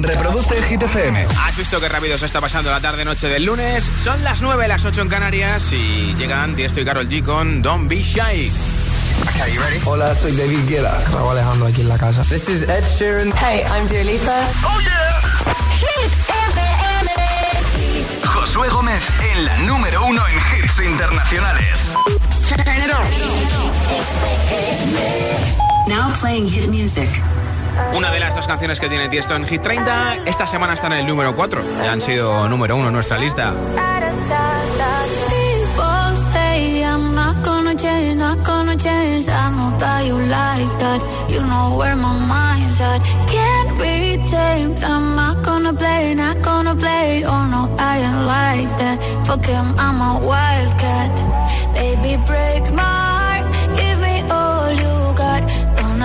Reproduce Hit FM. ¿Has visto qué rápido se está pasando la tarde-noche del lunes? Son las 9, las 8 en Canarias y llegan Tiesto y Carol G con Don't Be Shy. Okay, you ready? Hola, soy David Guetta. Raúl Alejandro aquí en la casa. This is Ed Sheeran. Hey, I'm Dua Lipa. ¡Oh, yeah! Hit FM. Josué Gómez en la número uno en hits internacionales. Turn it on. Now playing hit music. Una de las dos canciones que tiene Tiesto en Hit 30, esta semana está en el número 4. Ya han sido número 1 en nuestra lista.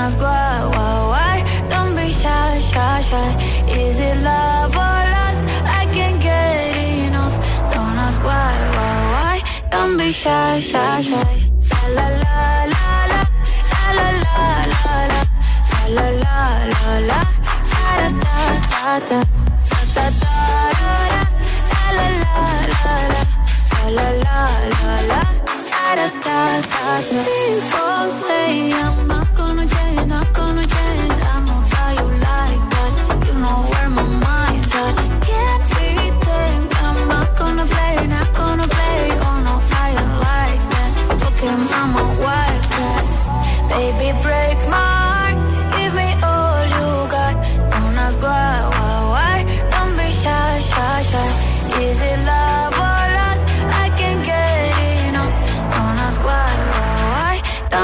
Ask why Is it love or lust? People say I'm not gonna change, not gonna change.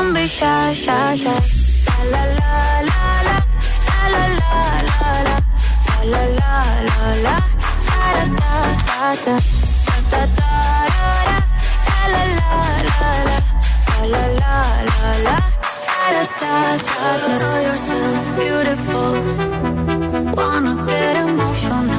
Don't be shy, shy, shy. La la la la. La la la la la. La la la la. Da da da da da da da la la la la la. La la la da da da da Know yourself beautiful. Wanna get emotional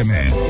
amen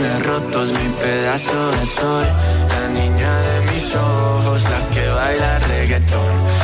corazones rotos, mi pedazo de sol, la niña de mis ojos, la que baila reggaetón.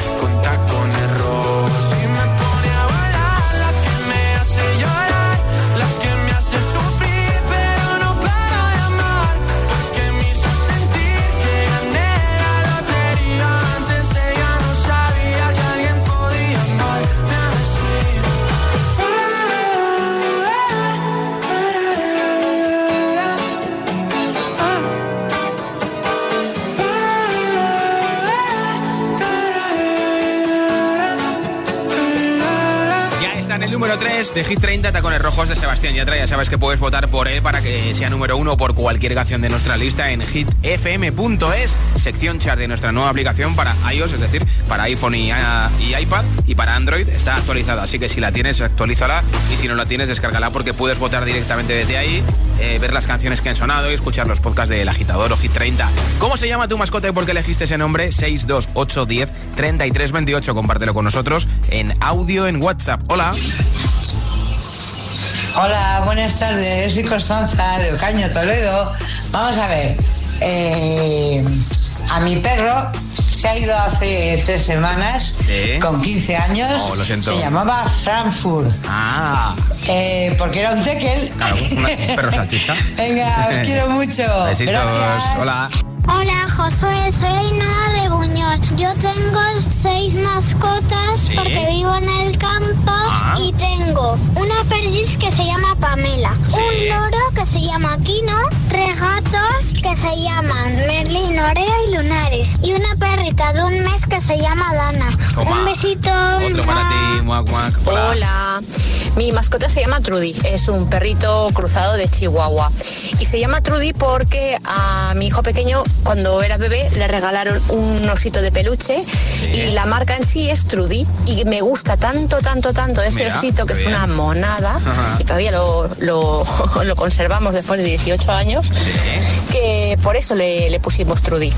Número 3 de Hit 30, Tacones Rojos de Sebastián Yatra. Ya sabes que puedes votar por él para que sea número uno por cualquier canción de nuestra lista en hitfm.es, sección chart de nuestra nueva aplicación para iOS, es decir, para iPhone y, y, iPad. Y para Android está actualizada, así que si la tienes, actualízala. Y si no la tienes, descárgala porque puedes votar directamente desde ahí, eh, ver las canciones que han sonado y escuchar los podcasts del agitador o Hit 30. ¿Cómo se llama tu mascota y por qué elegiste ese nombre? 62810 3328. Compártelo con nosotros en audio en WhatsApp. Hola. Hola, buenas tardes. Soy Constanza de Ocaño, Toledo. Vamos a ver. Eh, a mi perro se ha ido hace tres semanas con 15 años. Oh, lo siento. Se llamaba Frankfurt. Ah. Eh, porque era un tekel. Claro, un perro salchicha. Venga, os quiero mucho. Besitos. Gracias. Hola. Hola Josué, soy Ainhoa de Buñol. Yo tengo seis mascotas ¿Sí? porque vivo en el campo Ah. y tengo una perdiz que se llama Pamela, un loro que se llama Kino, tres gatos que se llaman Merlin, Orea y Lunares y una perrita de un mes que se llama Dana. Toma. Un besito. Otro para ti, muac, muac. Hola. Hola, mi mascota se llama Trudy, es un perrito cruzado de Chihuahua. Y se llama Trudy porque a mi hijo pequeño, cuando era bebé, le regalaron un osito de peluche y la marca en sí es Trudy. Y me gusta tanto, tanto, tanto ese Mira, osito que es bien. una monada Ajá. y todavía lo, lo- lo conservamos después de 18 años, que por eso le, le pusimos Trudy.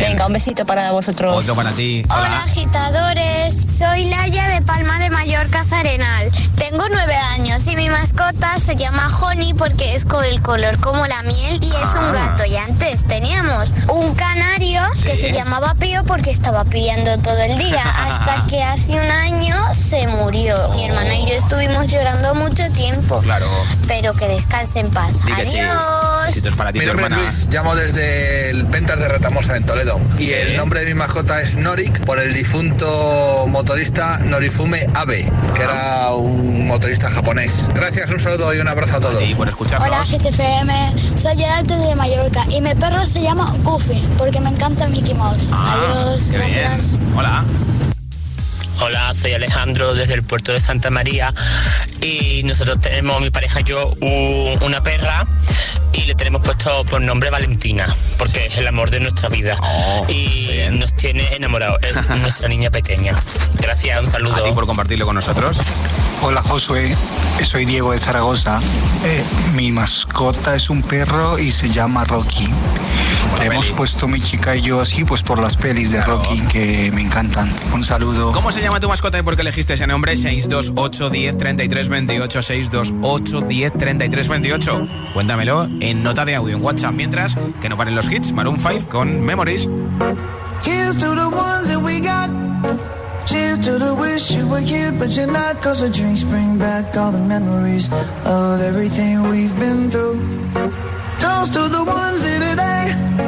Venga, un besito para vosotros. Otro para ti. Hola agitadores, soy Laia de Palma de Mallorca Arenal. Tengo nueve años y mi mascota se llama Honey porque es con el color como la miel y es Ah. un gato. Y antes teníamos un canario que se llamaba Pío porque estaba pillando todo el día hasta que hace un año se murió. Mi hermana y yo estuvimos llorando mucho tiempo. Claro. Pero que descanse en paz. Sí. Adiós. Besitos para ti, Mi tu hermana. Luis, llamo desde el Pentas de Retamosa en Toledo. Y Sí. el nombre de mi mascota es Norik por el difunto motorista Norifume Abe, que era un motorista japonés. Gracias, un saludo y un abrazo a todos. Y por escucharnos. Hola GTFM, soy Gerard de Mallorca y mi perro se llama Goofy porque me encanta Mickey Mouse. Ah, Adiós, qué gracias. bien. Hola. Hola, soy Alejandro desde el puerto de Santa María y nosotros tenemos, mi pareja y yo, una perra y le tenemos puesto por nombre Valentina porque es el amor de nuestra vida Oh, y bien. nos tiene enamorados, es nuestra niña pequeña. Gracias, un A ti saludo. por compartirlo con nosotros. Hola Josué, soy Diego de Zaragoza. Eh, mi mascota es un perro y se llama Rocky. Hemos peli. puesto mi chica y yo así pues por las pelis de Claro. Rocky que me encantan. Un saludo. ¿Cómo se llama tu mascota y por qué elegiste ese nombre? 628 10 33 28 628 10 33 28. Cuéntamelo en nota de audio en WhatsApp. Mientras que no paren los hits, Maroon 5 con Memories. Here's to the ones that we got. Cheers to the wish you were here, but you're not. Cause the drinks bring back all the memories of everything we've been through. Toast to the ones in today.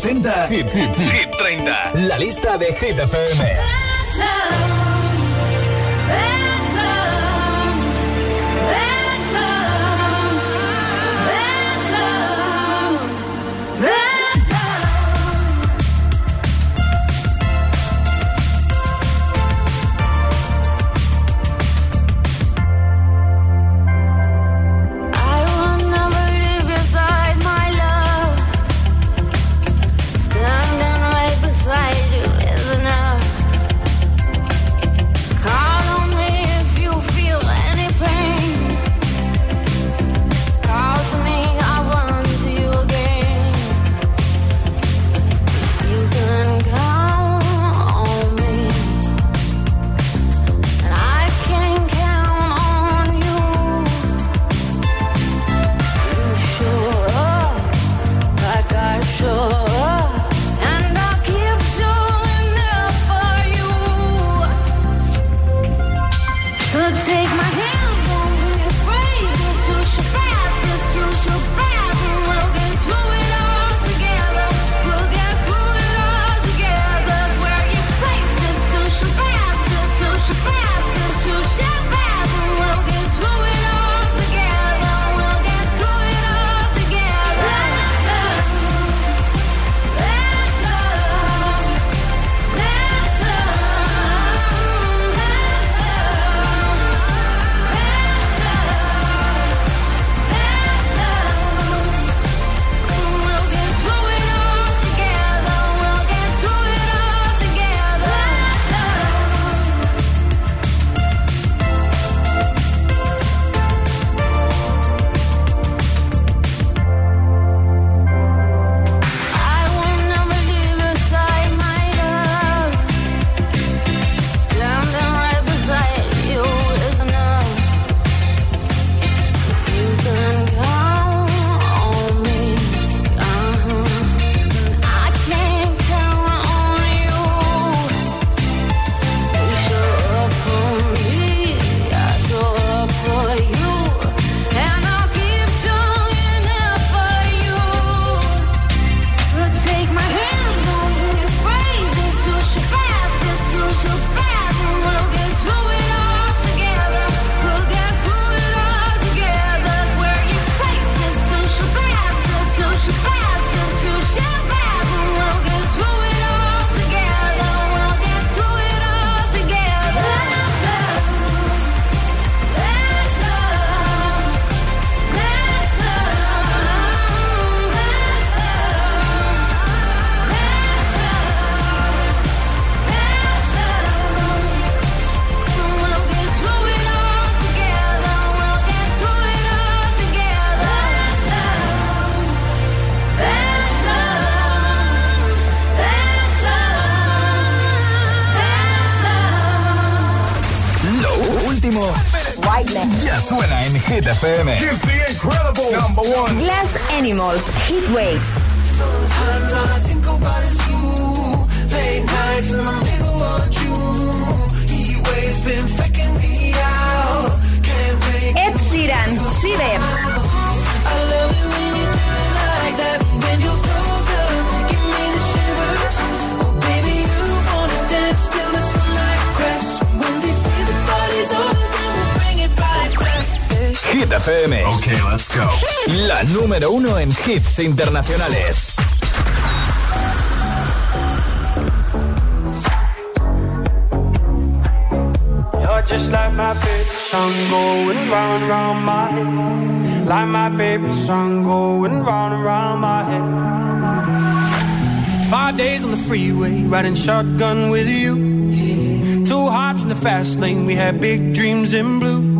presenta Hit, Hit, Hit. 30, la lista de Hit FM. Hit FM. The incredible number one. Glass Animals, Heat Waves. Sometimes all I think Ed Sheeran, Hit let's go. La número uno en hits internacionales. Just like my favorite song going round and round my head. Like my favorite song going round round my head. Five days on the freeway, riding shotgun with you. Two hearts in the fast lane, we had big dreams in blue.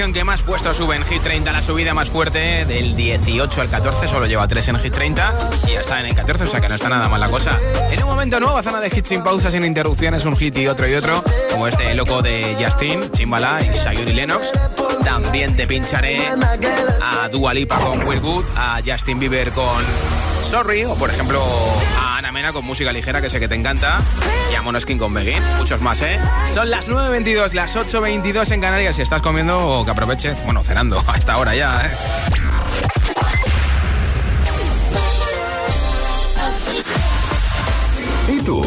Que más puesto sube en Hit 30, la subida más fuerte del 18 al 14, solo lleva 3 en Hit 30 y ya está en el 14, o sea que no está nada mal la cosa. En un momento nueva zona de hits sin pausas, sin interrupciones, un hit y otro y otro, como este loco de Justin, Chimbala y Sayuri Lennox. También te pincharé a Dua Lipa con Will Good, a Justin Bieber con Sorry, o por ejemplo a Con música ligera que sé que te encanta, y a Monoskin con Begin, muchos más, ¿eh? Son las 9.22, las 8.22 en Canarias, si estás comiendo, que aproveches, bueno, cenando a esta hora ya, ¿eh? ¿Y tú?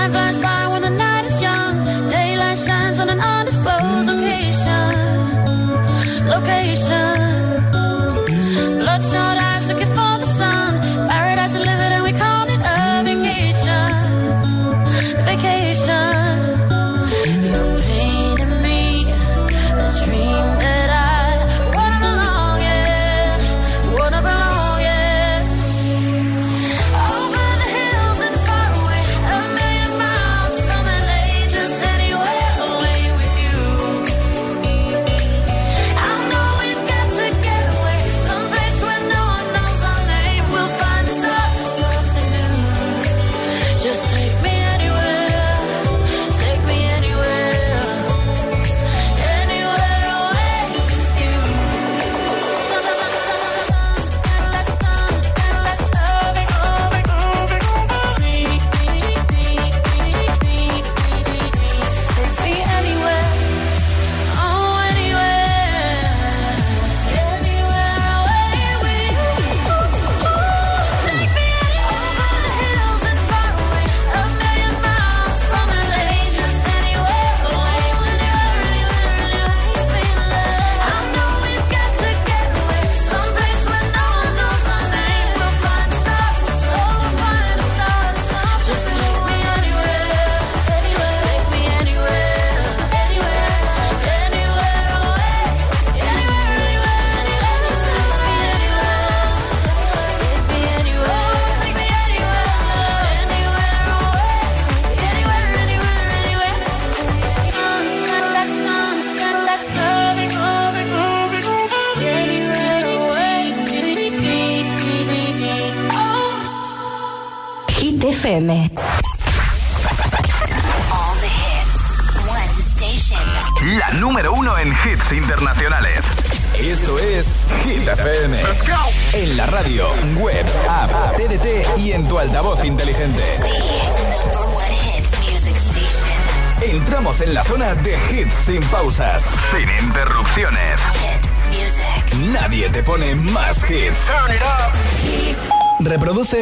Time flies by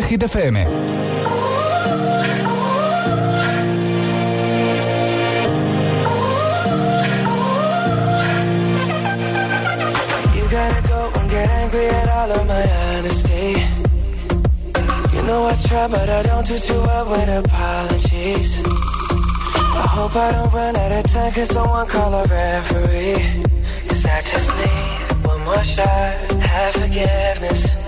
Hit FM. You gotta go and get angry at all of my honesty. You know I try, but I don't do too well with apologies. I hope I don't run out of time, cause someone call a referee. Cause I just need one more shot, have forgiveness.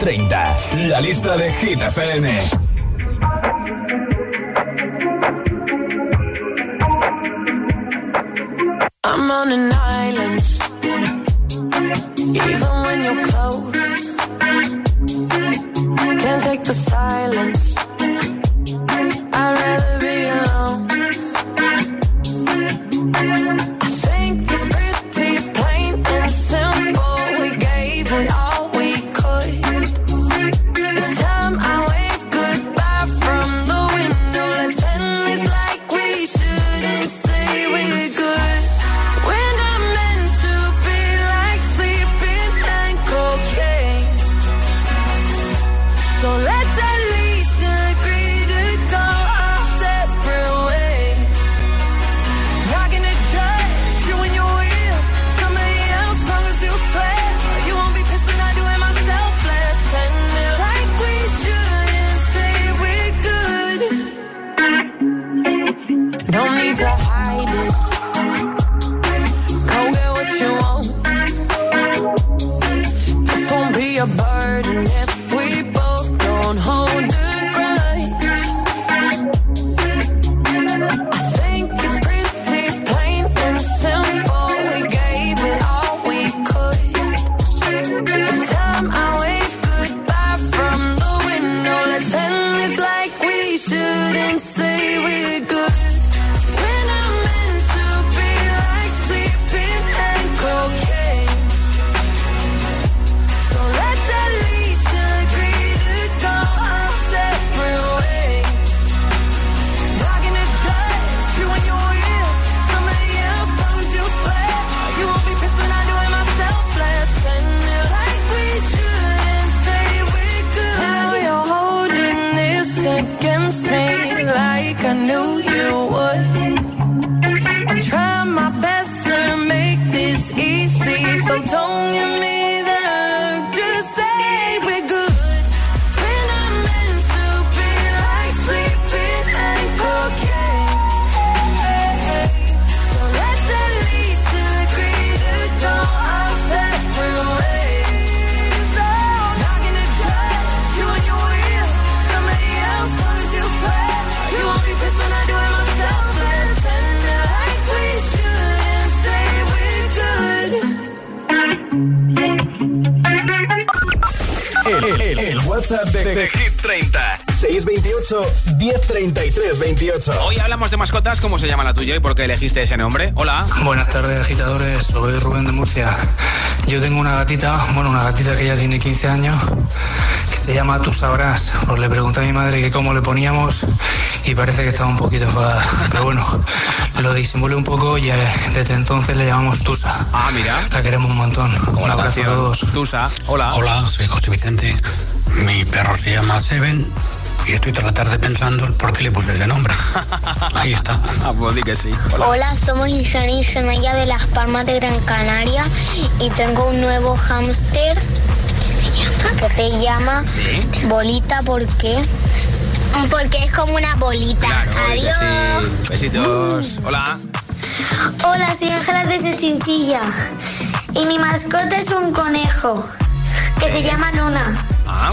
30, la lista de Hit FM. WhatsApp de, de, Hit 30. 628 1033 28. Hoy hablamos de mascotas. ¿Cómo se llama la tuya y por qué elegiste ese nombre? Hola. Buenas tardes, agitadores. Soy Rubén de Murcia. Yo tengo una gatita, bueno, una gatita que ya tiene 15 años, se llama Tú sabrás. Pues le pregunté a mi madre que cómo le poníamos y parece que estaba un poquito enfadada. Pero bueno, lo disimulé un poco y eh, desde entonces le llamamos Tusa. Ah, mira. La queremos un montón. un abrazo a todos. Tusa, hola. Hola, soy José Vicente. Mi perro se llama Seven y estoy toda la tarde pensando por qué le puse ese nombre. Ahí está. ah, pues di que sí. Hola, Hola somos Isani y Semella de Las Palmas de Gran Canaria y tengo un nuevo hámster se llama ¿Sí? Bolita porque porque es como una bolita. Claro, Adiós. Sí. Besitos. Hola. Hola, soy Ángela desde Chinchilla y mi mascota es un conejo que se llama Luna. Ah.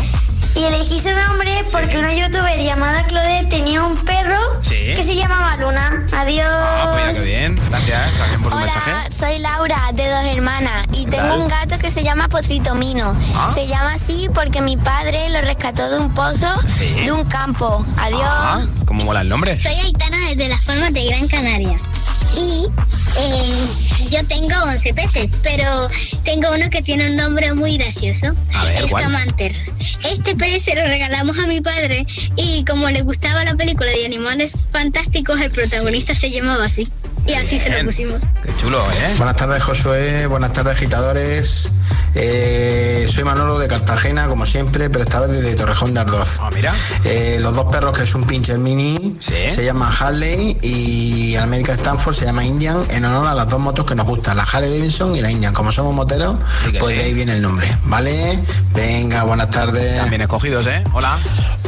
Y elegí su nombre porque una youtuber llamada Claudette tenía un perro Sí. que se llamaba Luna. Adiós. Ah, pues mira qué bien. Gracias también por tu mensaje. Soy Laura, de dos hermanas, y ¿Qué tengo tal? un gato que se llama Pocito Mino. Ah. Se llama así porque mi padre lo rescató de un pozo Sí. de un campo. Adiós. Ah, ¿Cómo mola el nombre? Soy Aitana desde las Palmas de Gran Canaria. Y eh, yo tengo 11 peces, pero tengo uno que tiene un nombre muy gracioso. A ver, es. Este pez se lo regalamos a mi padre y como le gustaba la película de animales fantásticos, el protagonista se llamaba así. Y así se lo pusimos. Qué chulo, ¿eh? Buenas tardes, Josué. Buenas tardes, agitadores. Eh, soy Manolo de Cartagena, como siempre, pero esta vez desde Torrejón de Ardoz. Ah, mira. Eh, los dos perros, que es un pincher mini, Sí. se llaman Harley y América Stanford se llama Indian, en honor a las dos motos que nos gustan, la Harley Davidson y la Indian. Como somos moteros, Sí que pues sí. de ahí viene el nombre, ¿vale? Venga, buenas tardes. También escogidos, ¿eh? Hola.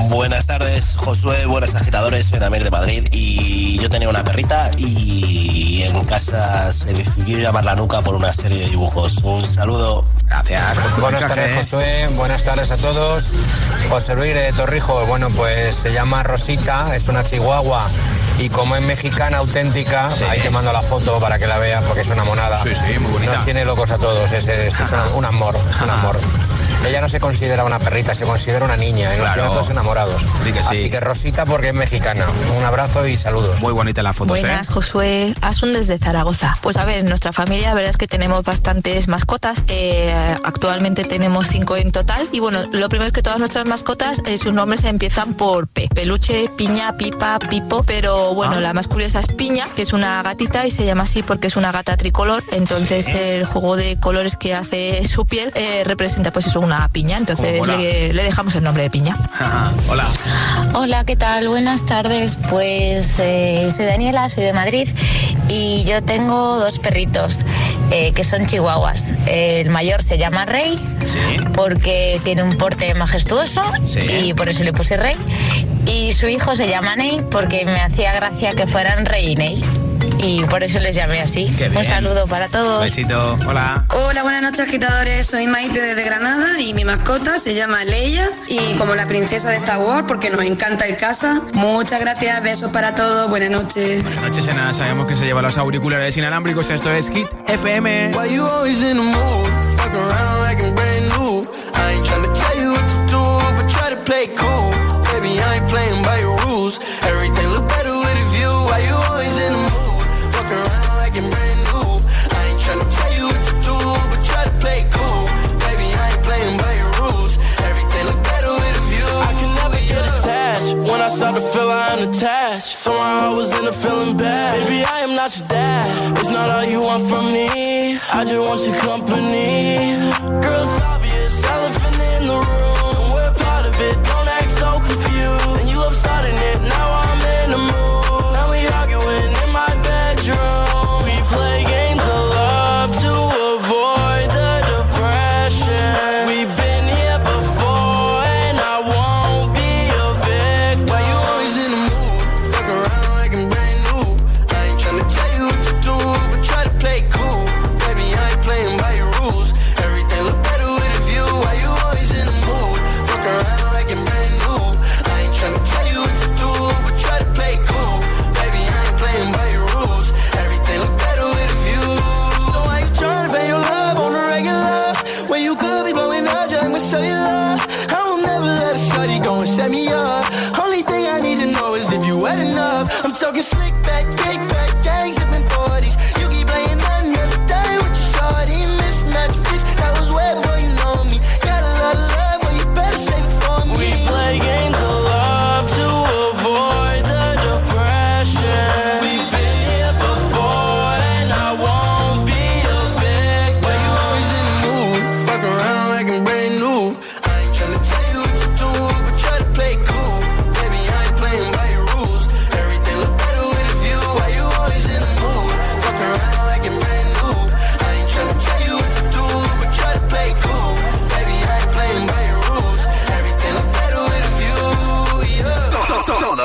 Buenas tardes, Josué, buenas agitadores, soy Damir de Madrid y yo tenía una perrita y en casa se decidió llamar la nuca por una serie de dibujos. Un saludo. Gracias. Buenas tardes. Josué. Buenas tardes a todos. José Luis de Torrijos. Bueno, pues se llama Rosita, es una chihuahua y como es mexicana auténtica, ahí te mando la foto para que la veas porque es una monada. Sí, sí, muy bonita. Nos tiene locos a todos, es, es- es una- un amor, un amor. Ella no se considera una perrita, se considera una niña y nos Claro. tiene todos enamorados. Di que sí. Así que Rosita porque es mexicana. Un abrazo y saludos. Muy bonita las fotos, Buenas, ¿eh? Josué. Asun desde Zaragoza. Pues a ver, en nuestra familia la verdad es que tenemos bastantes mascotas. Eh, actualmente tenemos cinco en total. Y bueno, lo primero es que todas nuestras mascotas, eh, sus nombres empiezan por P. Peluche, piña, pipa, pipo. Pero bueno, Ah. la más curiosa es piña, que es una gatita y se llama así porque es una gata tricolor. Entonces el juego de colores que hace su piel eh, representa pues eso, una piña. Entonces le, le dejamos el nombre de piña. Hola. Hola, ¿qué tal? Buenas tardes. Pues eh, soy Daniela, soy de Madrid y yo tengo dos perritos eh, que son chihuahuas. El mayor se llama Rey Sí. porque tiene un porte majestuoso Sí. y por eso le puse Rey. Y su hijo se llama Ney porque me hacía gracia que fueran Rey y Ney. Y por eso les llamé así. Qué bien. Un saludo para todos. Besito. Hola. Hola, buenas noches agitadores, soy Maite desde Granada y mi mascota se llama Leia y como la princesa de Star Wars porque nos encanta el casa. Muchas gracias, besos para todos, buenas noches. Buenas noches, Ana. Sabemos que se lleva los auriculares inalámbricos. Esto es Hit FM. Why you not all you want from me. I just want your company.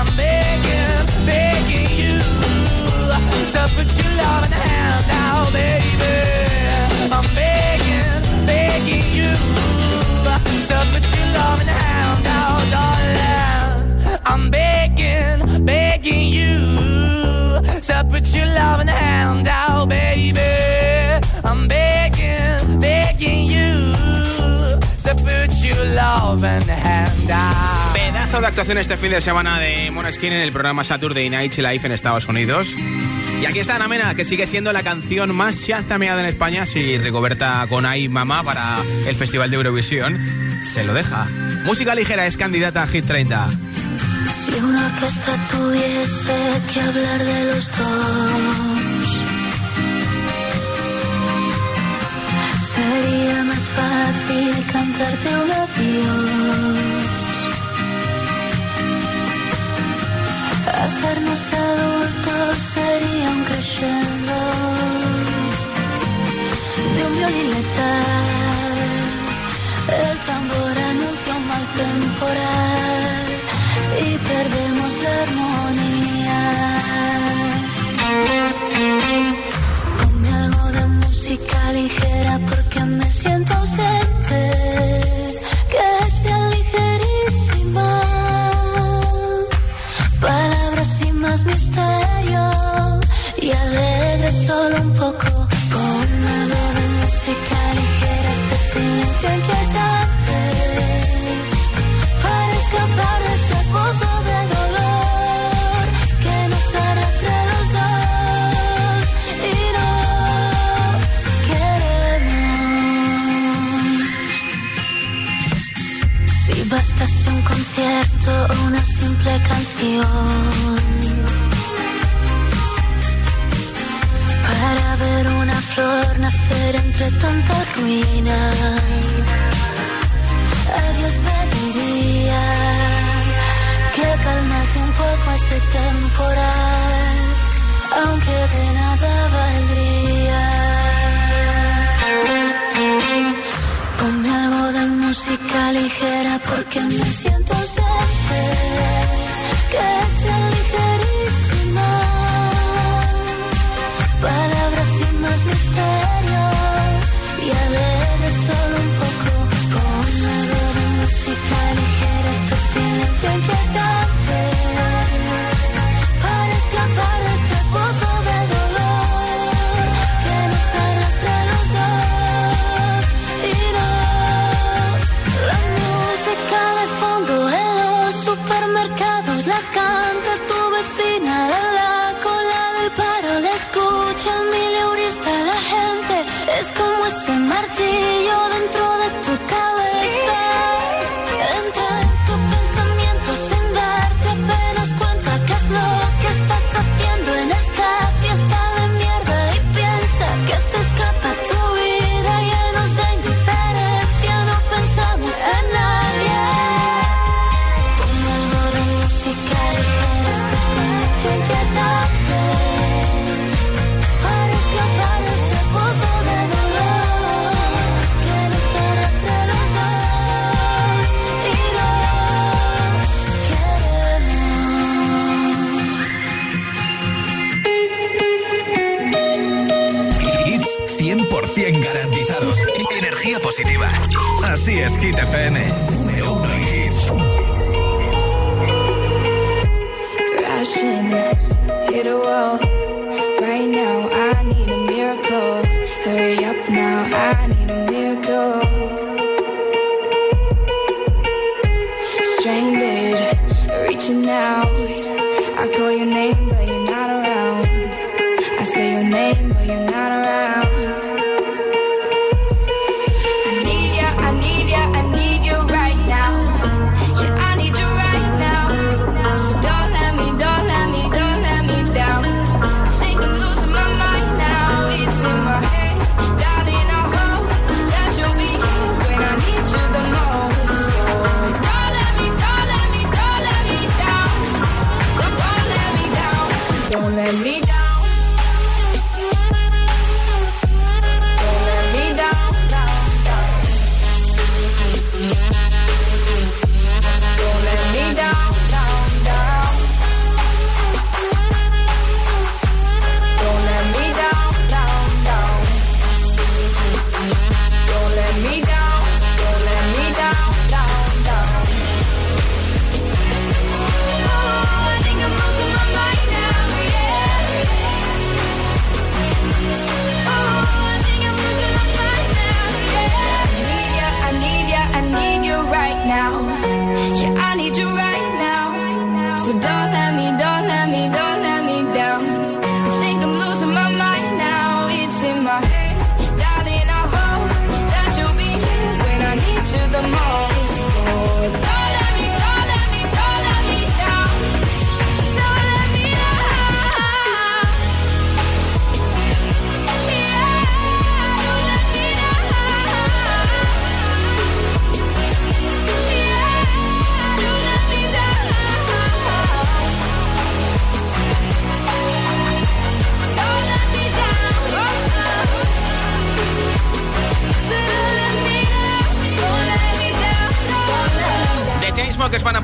I'm begging, begging you. To put your loving hand out, baby. I'm begging, begging you. To put your loving hand out, darling. I'm begging, begging you. To put your loving hand out, Actuación este fin de semana de Moneskin en el programa Saturday Night Live en Estados Unidos. Y aquí está Namena, que sigue siendo la canción más chazameada en España si Rigoberta con Ay Mamá para el Festival de Eurovisión se lo deja. Música ligera es candidata a Hit 30. Si una orquesta tuviese que hablar de los dos, sería más fácil cantarte un adiós. Hacernos adultos sería un crescendo de un violín letal. El tambor anuncia un mal temporal y perdemos la armonía. Ponme algo de música ligera porque me siento ausente. solo un poco. Con algo de música ligera, este silencio inquietante. Para escapar de este pozo de dolor que nos arrastra a los dos. Y no queremos. Si bastase un concierto o una simple canción flor nacer entre tanta ruina. Adiós pediría que calmase un poco este temporal, aunque de nada valdría. Ponme algo de música ligera porque me siento ausente, que sea Así es, Hit FM. Número uno en hits. crashing, hit a wall. Right now, I need a miracle. Hurry up now, I need a miracle.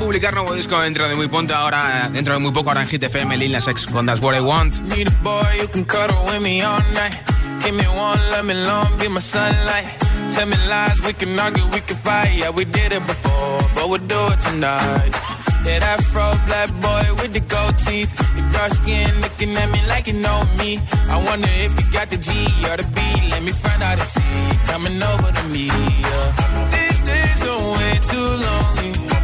Publicar nuevo disco dentro de muy pronto ahora, eh, dentro de muy poco ahora en Hit FM, Lil Nas X con That's What I Want. Need a boy you can cuddle with me all night. Give me one, let me long, be my sunlight. Tell me lies, we can argue, we can fight. Yeah, we did it before, but we'll do it tonight. Yeah, that fro black boy with the gold teeth. Your dark skin looking at me like you know me. I wonder if you got the G or the B. Let me find out and see. Coming over to me. Yeah. These days are way too lonely.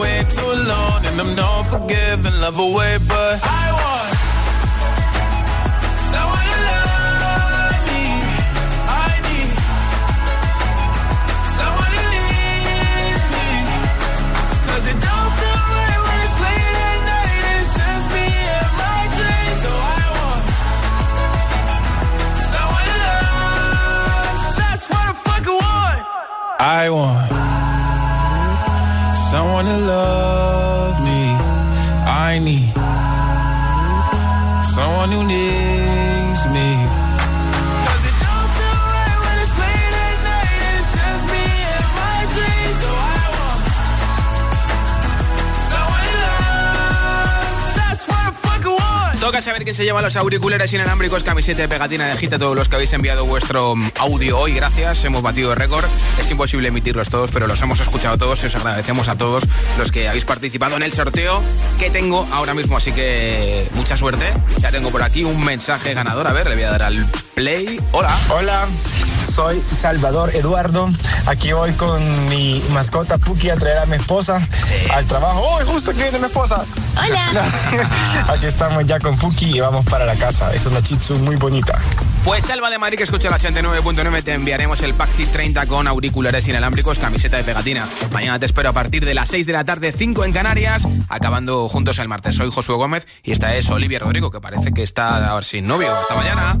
Way too long. And I'm not forgiving, love away, but I want new need saber quién se lleva los auriculares inalámbricos, camiseta de pegatina de gita, todos los que habéis enviado vuestro audio hoy, gracias, hemos batido récord, es imposible emitirlos todos, pero los hemos escuchado todos y os agradecemos a todos los que habéis participado en el sorteo que tengo ahora mismo, así que mucha suerte, ya tengo por aquí un mensaje ganador, a ver, le voy a dar al play, hola. Hola, soy Salvador Eduardo. Aquí voy con mi mascota Puki a traer a mi esposa al trabajo. ¡Oh, justo que viene mi esposa! Hola. Aquí estamos ya con Puki y vamos para la casa. Es una chitsu muy bonita. Pues Salva de Madrid, que escucha la 89.9, te enviaremos el pack Hit 30 con auriculares inalámbricos, camiseta de pegatina. Mañana te espero a partir de las 6 de la tarde, 5 en Canarias, acabando juntos el martes. Soy Josué Gómez y esta es Olivia Rodrigo, que parece que está a ver, sin novio. Hasta mañana.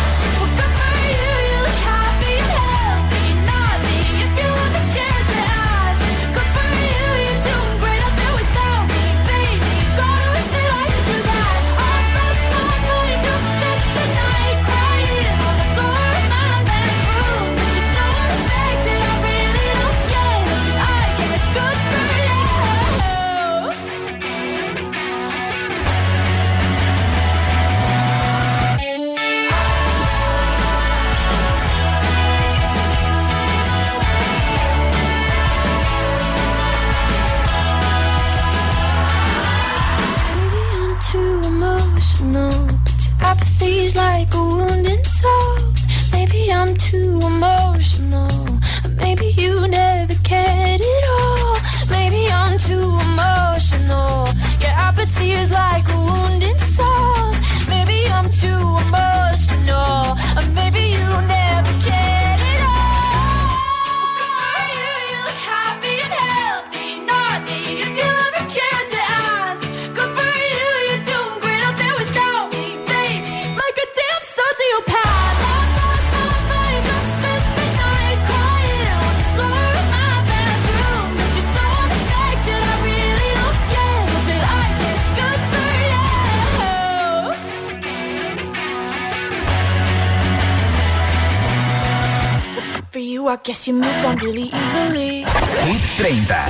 I guess you moved on really easily. Hit 30,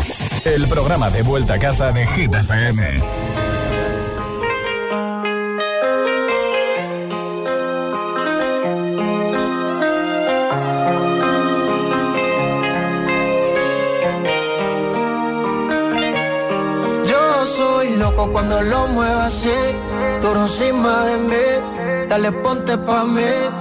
el programa de vuelta a casa de Hit FM. Yo soy loco cuando lo muevo así, tú encima de mí, dale ponte pa' mí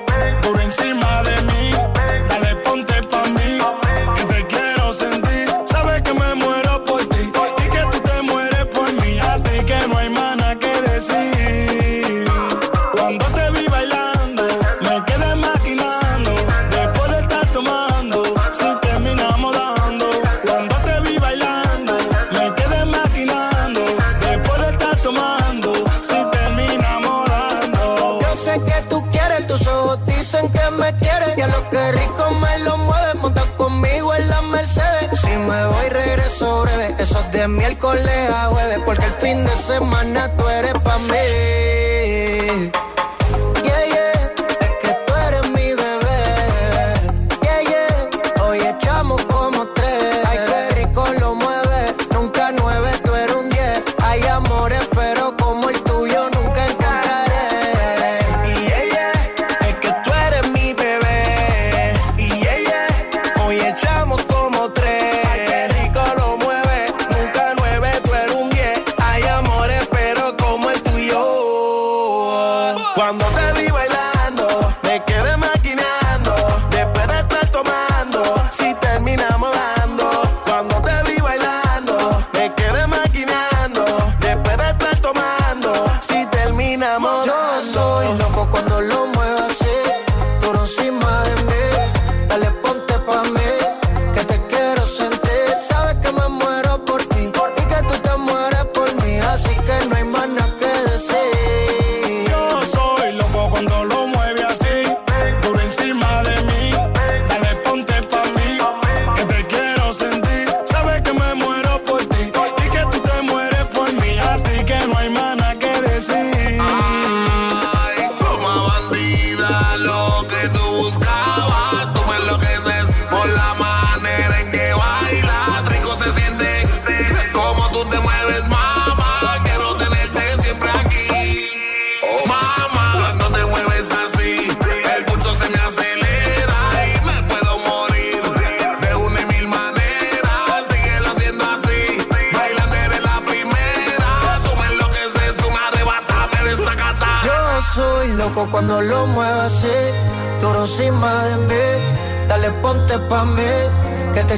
semana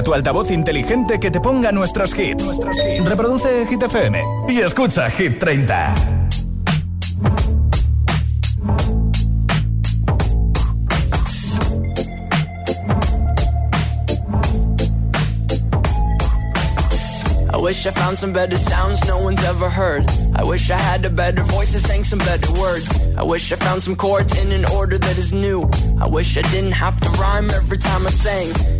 a tu altavoz inteligente que te ponga nuestros hits. Reproduce Hit FM y escucha Hit 30. I wish I found some better sounds no one's ever heard. I wish I had a better voice and sang some better words. I wish I found some chords in an order that is new. I wish I didn't have to rhyme every time I sang.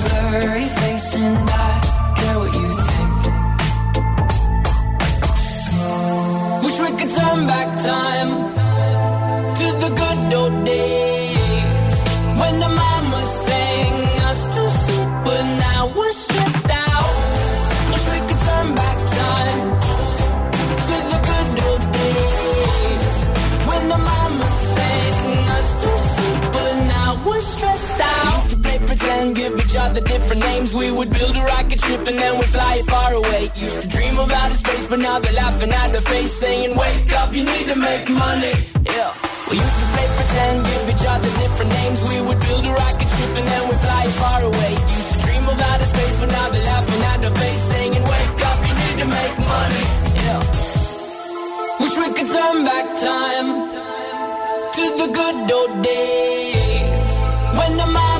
Blurry and I care what you think. Wish we could turn back time to the good old days pretend, give each other different names. We would build a rocket ship and then we'd fly it far away. Used to dream of outer space, but now they're laughing at the face, saying, Wake up, you need to make money. Yeah. We used to play pretend, give each other different names. We would build a rocket ship and then we'd fly it far away. Used to dream of outer space, but now they're laughing at the face, saying, Wake up, you need to make money. Yeah. Wish we could turn back time to the good old days when the mama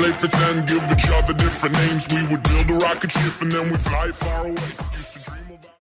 Play pretend, give each other different names. We would build a rocket ship and then we fly far away.